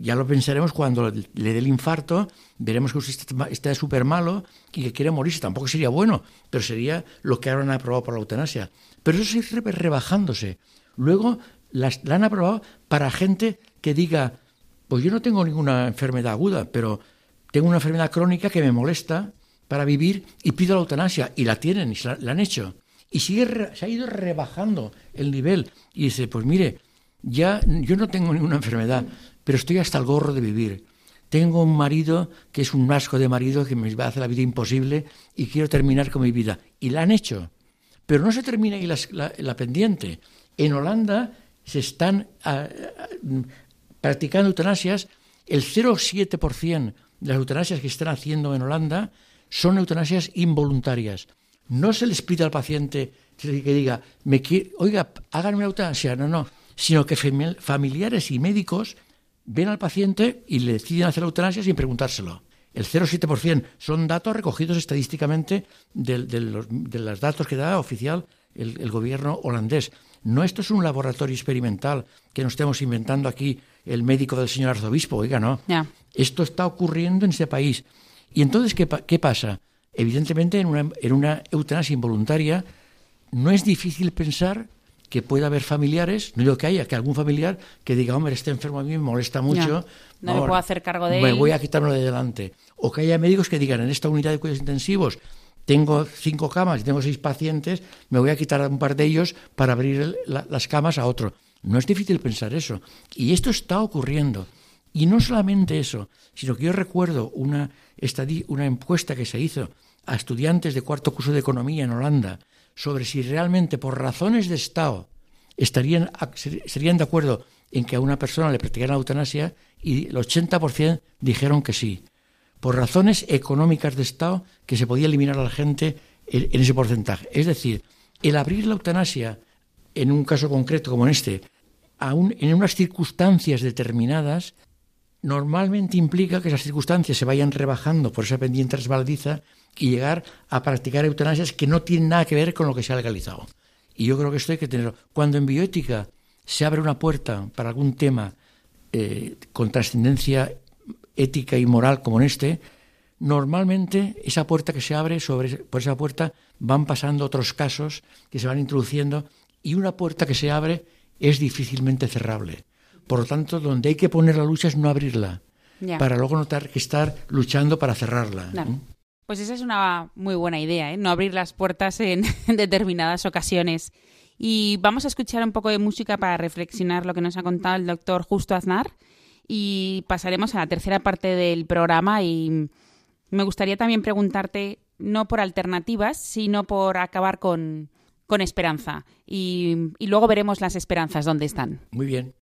Ya lo pensaremos cuando le dé el infarto, veremos que usted está- súper malo y que quiere morirse. Tampoco sería bueno, pero sería lo que ahora han aprobado por la eutanasia. Pero eso re- rebajándose. Luego la han aprobado para gente que diga, pues yo no tengo ninguna enfermedad aguda, pero tengo una enfermedad crónica que me molesta para vivir y pido la eutanasia. Y la tienen y se la, la han hecho. Y sigue, se ha ido rebajando el nivel. Y dice, pues mire, ya yo no tengo ninguna enfermedad, pero estoy hasta el gorro de vivir. Tengo un marido que es un asco de marido que me va a hacer la vida imposible y quiero terminar con mi vida. Y la han hecho. Pero no se termina ahí la, pendiente. En Holanda se están ah, ah, practicando eutanasias. El 0,7% de las eutanasias que están haciendo en Holanda son eutanasias involuntarias. No se les pide al paciente que diga, me oiga, háganme eutanasia. No, no. Sino que fami- familiares y médicos ven al paciente y le deciden hacer la eutanasia sin preguntárselo. El 0,7% son datos recogidos estadísticamente del- de, los, de los datos que da oficial el, el gobierno holandés. No esto es un laboratorio experimental que nos estemos inventando aquí el médico del señor arzobispo, oiga, no. Esto está ocurriendo en ese país. Y entonces, ¿qué, qué pasa? Evidentemente, en una, en una eutanasia involuntaria no es difícil pensar que pueda haber familiares, no digo que haya, que algún familiar que diga, hombre, este enfermo a mí me molesta mucho. No me puedo hacer cargo de me él". voy a quitarlo de delante. O que haya médicos que digan, en esta unidad de cuidados intensivos tengo cinco camas y tengo seis pacientes, me voy a quitar a un par de ellos para abrir el- la- las camas a otro. No es difícil pensar eso. Y esto está ocurriendo. Y no solamente eso, sino que yo recuerdo una, una encuesta que se hizo a estudiantes de cuarto curso de economía en Holanda sobre si realmente por razones de Estado estarían, ser- serían de acuerdo en que a una persona le practicaran la eutanasia y el 80% dijeron que sí. Por razones económicas de Estado que se podía eliminar a la gente en, ese porcentaje. Es decir, el abrir la eutanasia en un caso concreto como en este, aún en unas circunstancias determinadas, normalmente implica que esas circunstancias se vayan rebajando por esa pendiente resbaladiza y llegar a practicar eutanasias que no tienen nada que ver con lo que se ha legalizado. Y yo creo que esto hay que tenerlo. Cuando en bioética se abre una puerta para algún tema eh, con trascendencia ética y moral como en este, normalmente esa puerta que se abre, sobre, por esa puerta van pasando otros casos que se van introduciendo y una puerta que se abre es difícilmente cerrable. Por lo tanto, donde hay que poner la lucha es no abrirla, para luego no tener que estar luchando para cerrarla. Pues esa es una muy buena idea, ¿eh? no abrir las puertas en, en determinadas ocasiones. Y vamos a escuchar un poco de música para reflexionar lo que nos ha contado el doctor Justo Aznar. y pasaremos a la tercera parte del programa y me gustaría también preguntarte, no por alternativas, sino por acabar con, con esperanza. Y, y luego veremos las esperanzas dónde están. Muy bien.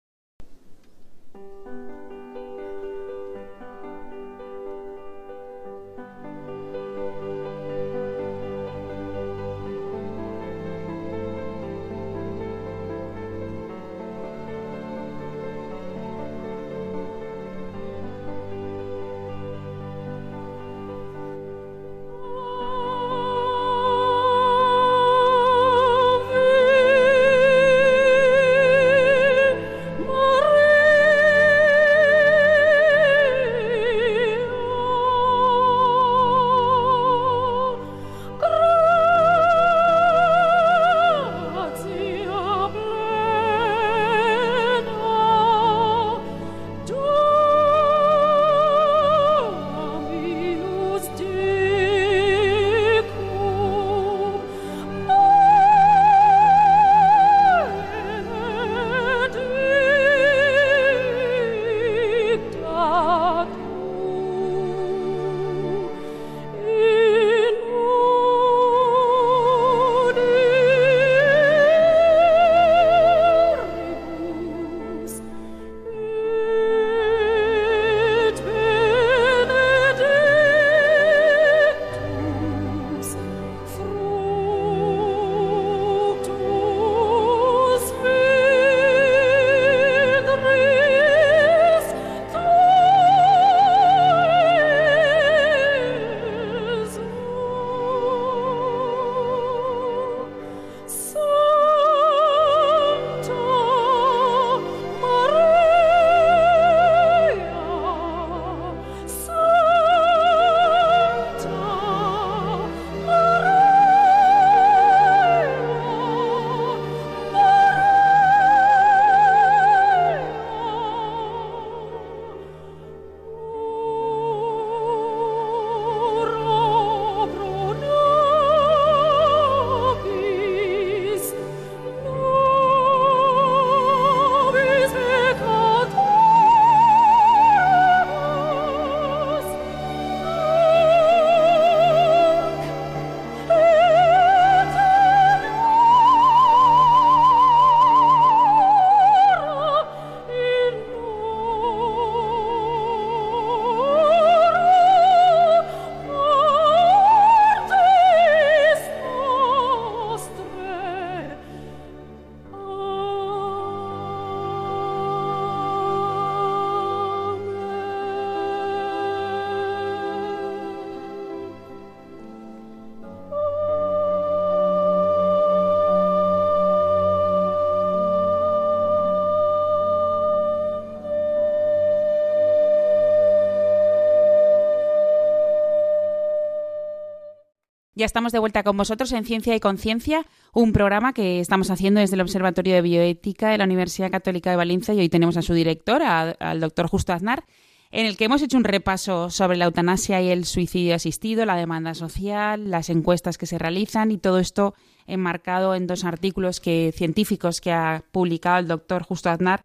Ya estamos de vuelta con vosotros en Ciencia y Conciencia, un programa que estamos haciendo desde el Observatorio de Bioética de la Universidad Católica de Valencia y hoy tenemos a su director, al doctor Justo Aznar, en el que hemos hecho un repaso sobre la eutanasia y el suicidio asistido, la demanda social, las encuestas que se realizan y todo esto enmarcado en dos artículos que, científicos que ha publicado el doctor Justo Aznar.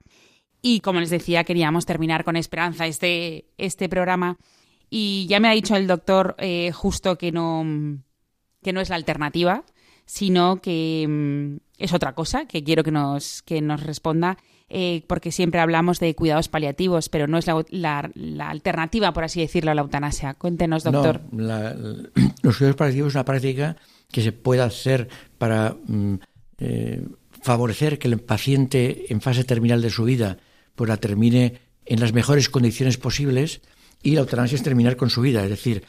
Y como les decía, queríamos terminar con esperanza este, este programa. Y ya me ha dicho el doctor eh, Justo que no, que no es la alternativa, sino que mm, es otra cosa, que quiero que nos, que nos responda, eh, porque siempre hablamos de cuidados paliativos, pero no es la, la- la alternativa, por así decirlo, a la eutanasia. Cuéntenos, doctor. No, la- la- los cuidados paliativos es una práctica que se puede hacer para mm, eh, favorecer que el paciente en fase terminal de su vida pues la termine en las mejores condiciones posibles y la eutanasia es terminar con su vida. Es decir,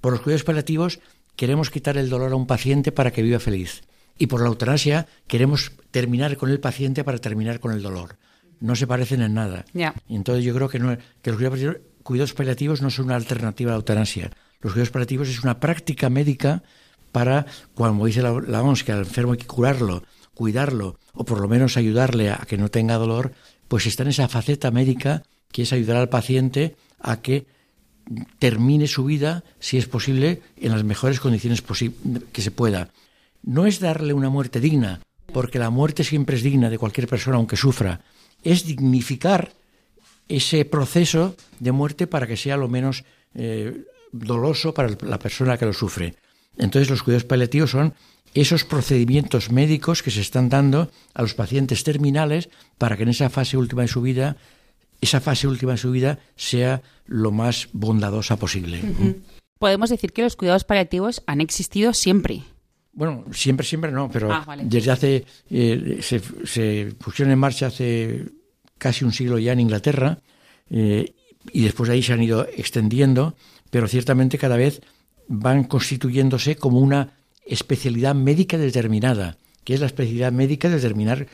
por los cuidados paliativos queremos quitar el dolor a un paciente para que viva feliz. Y por la eutanasia queremos terminar con el paciente para terminar con el dolor. No se parecen en nada. Ya. Y entonces yo creo que, no, que los cuidados paliativos, cuidados paliativos no son una alternativa a la eutanasia. Los cuidados paliativos es una práctica médica para, como dice la, la OMS, que al enfermo hay que curarlo, cuidarlo, o por lo menos ayudarle a que no tenga dolor, pues está en esa faceta médica que es ayudar al paciente a que termine su vida, si es posible, en las mejores condiciones que se pueda. No es darle una muerte digna, porque la muerte siempre es digna de cualquier persona, aunque sufra. Es dignificar ese proceso de muerte para que sea lo menos eh, doloso para la persona que lo sufre. Entonces los cuidados paliativos son esos procedimientos médicos que se están dando a los pacientes terminales para que en esa fase última de su vida, esa fase última de su vida sea lo más bondadosa posible. Podemos decir que los cuidados paliativos han existido siempre. Bueno, siempre, siempre no, pero Ah, vale. desde hace, eh, se, se pusieron en marcha hace casi un siglo ya en Inglaterra eh, y después de ahí se han ido extendiendo, pero ciertamente cada vez van constituyéndose como una especialidad médica determinada, que es la especialidad médica de determinar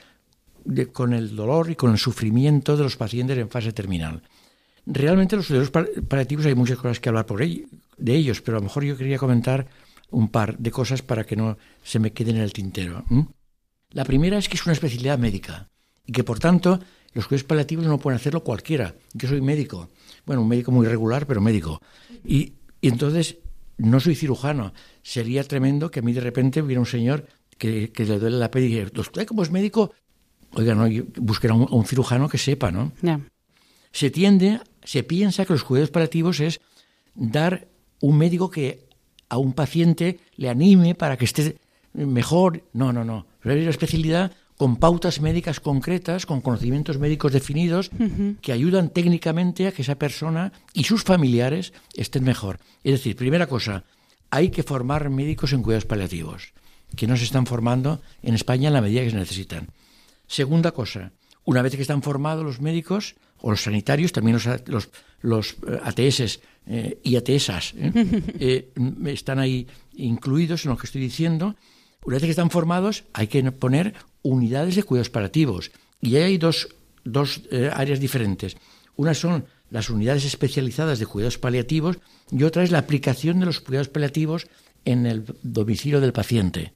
de- con el dolor y con el sufrimiento de los pacientes en fase terminal. Realmente los cuidados pa- paliativos hay muchas cosas que hablar por ello- de ellos, pero a lo mejor yo quería comentar un par de cosas para que no se me queden en el tintero. La primera es que es una especialidad médica y que por tanto los cuidados paliativos no pueden hacerlo cualquiera. Yo soy médico, bueno, un médico muy regular, pero médico. Y, entonces no soy cirujano. Sería tremendo que a mí de repente hubiera un señor que, le duele la piel y dijera, usted es médico, oiga, no, busquen a un, a un cirujano que sepa, ¿no? Se tiende, se piensa que los cuidados paliativos es dar un médico que a un paciente le anime para que esté mejor. No, no, no. Es una especialidad con pautas médicas concretas, con conocimientos médicos definidos, que ayudan técnicamente a que esa persona y sus familiares estén mejor. Es decir, primera cosa, hay que formar médicos en cuidados paliativos, que no se están formando en España en la medida que se necesitan. Segunda cosa, una vez que están formados los médicos o los sanitarios, también los, los, los eh, ATS eh, y ATSas ¿eh? Eh, m- están ahí incluidos en lo que estoy diciendo. Una vez que están formados, hay que poner unidades de cuidados paliativos. Y ahí hay dos, dos eh, áreas diferentes. Una son las unidades especializadas de cuidados paliativos y otra es la aplicación de los cuidados paliativos en el domicilio del paciente.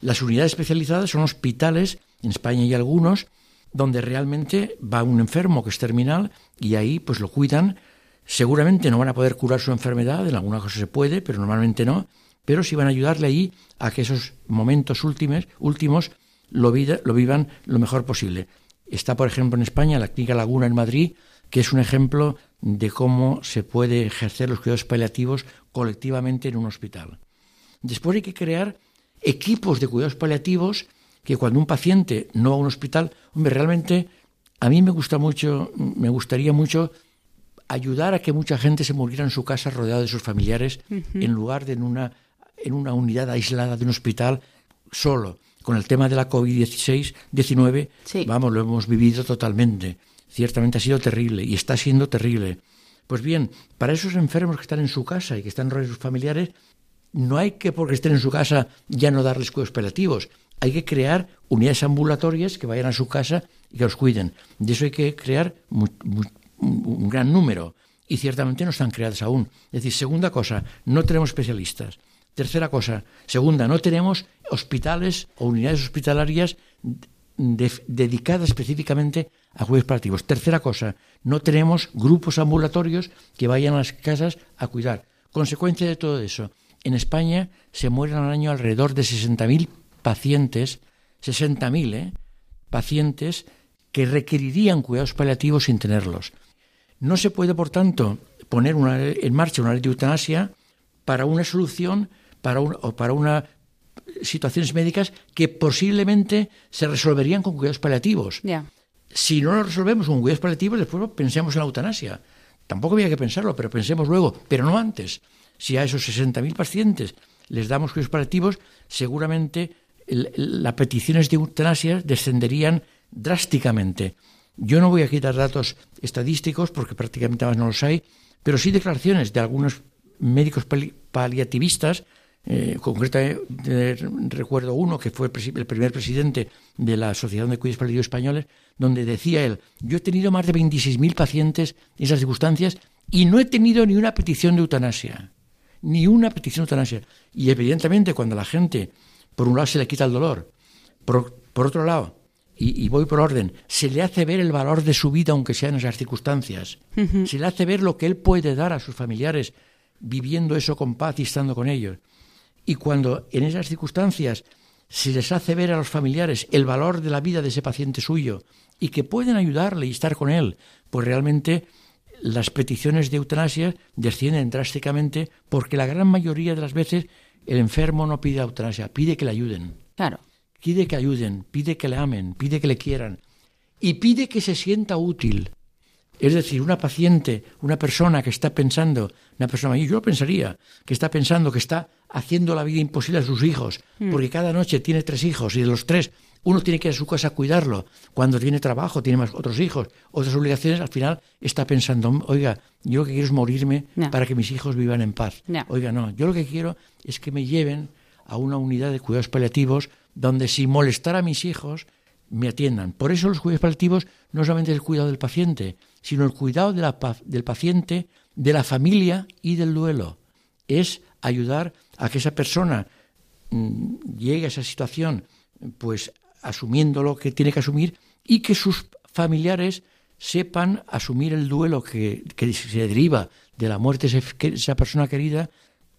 Las unidades especializadas son hospitales, en España hay algunos, donde realmente va un enfermo que es terminal y ahí pues lo cuidan. Seguramente no van a poder curar su enfermedad, en alguna cosa se puede, pero normalmente no, pero sí van a ayudarle ahí a que esos momentos últimos, últimos lo, vida- lo vivan lo mejor posible. Está, por ejemplo, en España la Clínica Laguna en Madrid, que es un ejemplo de cómo se puede ejercer los cuidados paliativos colectivamente en un hospital. Después hay que crear equipos de cuidados paliativos que cuando un paciente no va a un hospital, hombre, realmente a mí me gusta mucho, me gustaría mucho ayudar a que mucha gente se muriera en su casa rodeado de sus familiares en lugar de en una, en una unidad aislada de un hospital solo. Con el tema de la COVID-16, 19, Sí. vamos, lo hemos vivido totalmente. Ciertamente ha sido terrible y está siendo terrible. Pues bien, para esos enfermos que están en su casa y que están rodeados de sus familiares, no hay que, porque estén en su casa, ya no darles cuidados paliativos. Hay que crear unidades ambulatorias que vayan a su casa y que los cuiden. De eso hay que crear un gran número. Y ciertamente no están creadas aún. Es decir, segunda cosa, no tenemos especialistas. Tercera cosa, segunda, no tenemos hospitales o unidades hospitalarias de- dedicadas específicamente a cuidados paliativos. Tercera cosa, no tenemos grupos ambulatorios que vayan a las casas a cuidar. Consecuencia de todo eso, en España se mueren al año alrededor de 60.000 pacientes, 60.000 ¿eh? pacientes que requerirían cuidados paliativos sin tenerlos. No se puede, por tanto, poner una- en marcha una ley de eutanasia para una solución para un- o para una situaciones médicas que posiblemente se resolverían con cuidados paliativos. Si no lo resolvemos con cuidados paliativos, después pensemos en la eutanasia. Tampoco había que pensarlo, pero pensemos luego, pero no antes. Si a esos 60.000 pacientes les damos paliativos, seguramente las peticiones de eutanasia descenderían drásticamente. Yo no voy a quitar datos estadísticos porque prácticamente más no los hay, pero sí declaraciones de algunos médicos pali- paliativistas eh, concretamente recuerdo uno que fue el primer presidente de la Asociación de Cuidados Paliativos Españoles, donde decía él, yo he tenido más de 26.000 pacientes en esas circunstancias y no he tenido ni una petición de eutanasia, ni una petición de eutanasia. Y evidentemente cuando la gente, por un lado se le quita el dolor, por, por otro lado, y, y voy por orden, se le hace ver el valor de su vida aunque sea en esas circunstancias, se le hace ver lo que él puede dar a sus familiares viviendo eso con paz y estando con ellos. Y cuando en esas circunstancias si les hace ver a los familiares el valor de la vida de ese paciente suyo y que pueden ayudarle y estar con él, pues realmente las peticiones de eutanasia descienden drásticamente porque la gran mayoría de las veces el enfermo no pide eutanasia, pide que le ayuden. Claro. Pide que ayuden, pide que le amen, pide que le quieran y pide que se sienta útil. Es decir, una paciente, una persona que está pensando, una persona, yo lo pensaría, que está pensando que está haciendo la vida imposible a sus hijos, porque cada noche tiene tres hijos y de los tres uno tiene que ir a su casa a cuidarlo, cuando tiene trabajo, tiene más otros hijos, otras obligaciones, al final está pensando, oiga, yo lo que quiero es morirme para que mis hijos vivan en paz. Ya. Oiga, no, yo lo que quiero es que me lleven a una unidad de cuidados paliativos donde sin molestar a mis hijos me atiendan. Por eso los cuidados paliativos no solamente es el cuidado del paciente, sino el cuidado de la pa- del paciente, de la familia y del duelo. Es ayudar a que esa persona mm, llegue a esa situación, pues asumiendo lo que tiene que asumir y que sus familiares sepan asumir el duelo que, que se deriva de la muerte de esa persona querida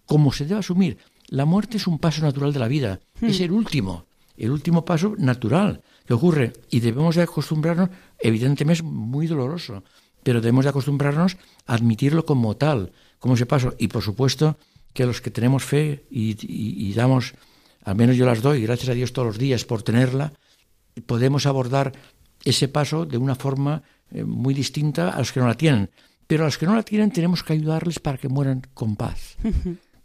como se debe asumir. La muerte es un paso natural de la vida, es el último, el último paso natural que ocurre y debemos de acostumbrarnos, evidentemente es muy doloroso, pero debemos de acostumbrarnos a admitirlo como tal, como ese paso y por supuesto que los que tenemos fe y, y- y damos, al menos yo las doy, gracias a Dios todos los días por tenerla, podemos abordar ese paso de una forma eh, muy distinta a los que no la tienen. Pero a los que no la tienen tenemos que ayudarles para que mueran con paz.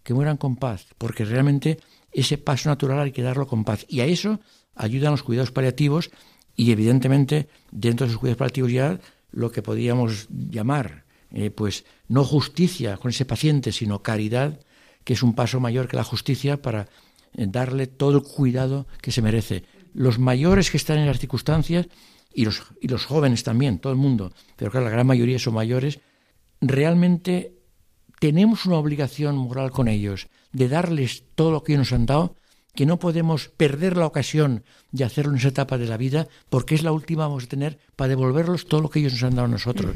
que mueran con paz, porque realmente ese paso natural hay que darlo con paz. Y a eso ayudan los cuidados paliativos y evidentemente dentro de esos cuidados paliativos ya lo que podríamos llamar, eh, pues no justicia con ese paciente, sino caridad, que es un paso mayor que la justicia para darle todo el cuidado que se merece. Los mayores que están en las circunstancias y los, y los jóvenes también, todo el mundo, pero claro, la gran mayoría son mayores, realmente tenemos una obligación moral con ellos de darles todo lo que ellos nos han dado, que no podemos perder la ocasión de hacerlo en esa etapa de la vida, porque es la última que vamos a tener para devolverlos todo lo que ellos nos han dado a nosotros.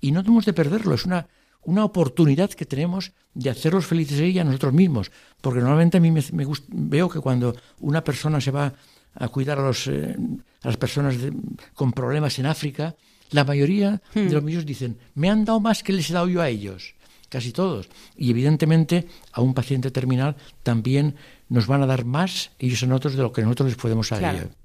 Y no tenemos de perderlo, es una, una oportunidad que tenemos de hacerlos felices a ella a nosotros mismos, porque normalmente a mí me, me gust- veo que cuando una persona se va a cuidar a, los, eh, a las personas de- con problemas en África, la mayoría de los míos dicen, me han dado más que les he dado yo a ellos, casi todos. Y evidentemente a un paciente terminal también nos van a dar más ellos a nosotros de lo que nosotros les podemos dar a Claro. ellos.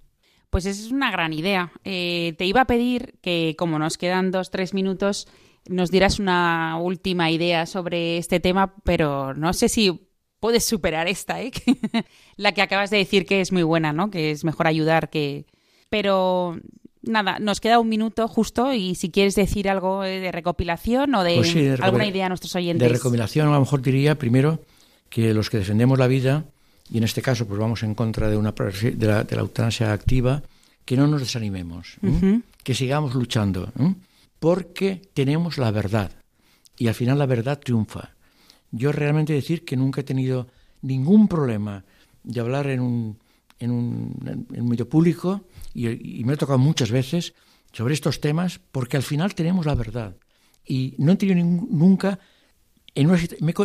Pues esa es una gran idea. Eh, te iba a pedir que, como nos quedan dos, tres minutos, nos dieras una última idea sobre este tema, pero no sé si puedes superar esta, ¿eh? la que acabas de decir que es muy buena, ¿no? Que es mejor ayudar que... Pero nada, nos queda un minuto justo y si quieres decir algo eh, de recopilación o de, Pues sí, de alguna idea a nuestros oyentes. De recomendación, a lo mejor diría primero que los que defendemos la vida, y en este caso pues vamos en contra de, una, de, la, de la eutanasia activa, que no nos desanimemos, ¿eh? que sigamos luchando, ¿eh? Porque tenemos la verdad y al final la verdad triunfa. Yo realmente decir que nunca he tenido ningún problema de hablar en un, en un, medio público y, y me ha tocado muchas veces sobre estos temas porque al final tenemos la verdad y no he tenido ningún- nunca en una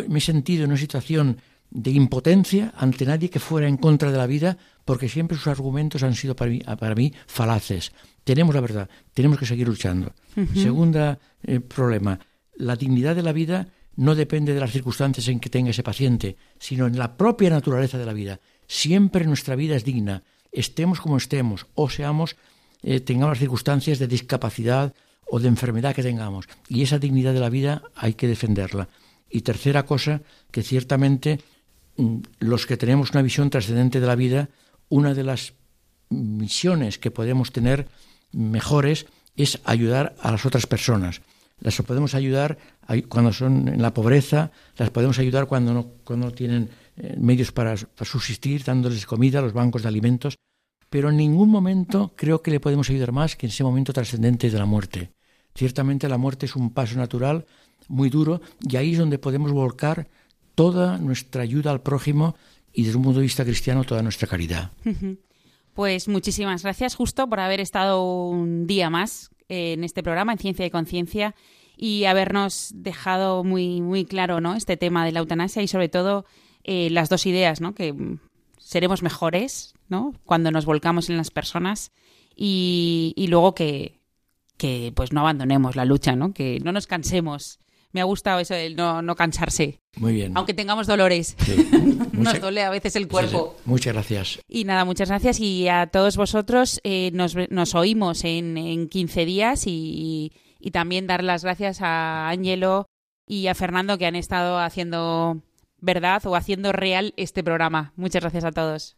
me he sentido en una situación de impotencia ante nadie que fuera en contra de la vida, porque siempre sus argumentos han sido para mí, para mí falaces. Tenemos la verdad, tenemos que seguir luchando. Segunda eh, problema, la dignidad de la vida no depende de las circunstancias en que tenga ese paciente, sino en la propia naturaleza de la vida. Siempre nuestra vida es digna, estemos como estemos, o seamos, eh, tengamos las circunstancias de discapacidad o de enfermedad que tengamos. Y esa dignidad de la vida hay que defenderla. Y tercera cosa, que ciertamente los que tenemos una visión trascendente de la vida, una de las misiones que podemos tener mejores es ayudar a las otras personas. Las podemos ayudar ay- cuando son en la pobreza, las podemos ayudar cuando no, cuando tienen eh, medios para, para subsistir, dándoles comida a los bancos de alimentos, pero en ningún momento creo que le podemos ayudar más que en ese momento trascendente de la muerte. Ciertamente la muerte es un paso natural muy duro y ahí es donde podemos volcar toda nuestra ayuda al prójimo y desde un punto de vista cristiano toda nuestra caridad. Pues muchísimas gracias, justo por haber estado un día más en este programa, en Ciencia y Conciencia, y habernos dejado muy, muy claro ¿no? este tema de la eutanasia y sobre todo eh, las dos ideas, ¿no? que, seremos mejores, ¿no? Cuando nos volcamos en las personas y, y luego que, que pues no abandonemos la lucha, ¿no? Que no nos cansemos. Me ha gustado eso de no, no cansarse. Muy bien. Aunque tengamos dolores. Sí. Nos duele a veces el cuerpo. sí. Muchas gracias. Y nada, muchas gracias. Y a todos vosotros eh, nos, nos oímos en, en 15 días y, y también dar las gracias a Ángelo y a Fernando que han estado haciendo verdad o haciendo real este programa. Muchas gracias a todos.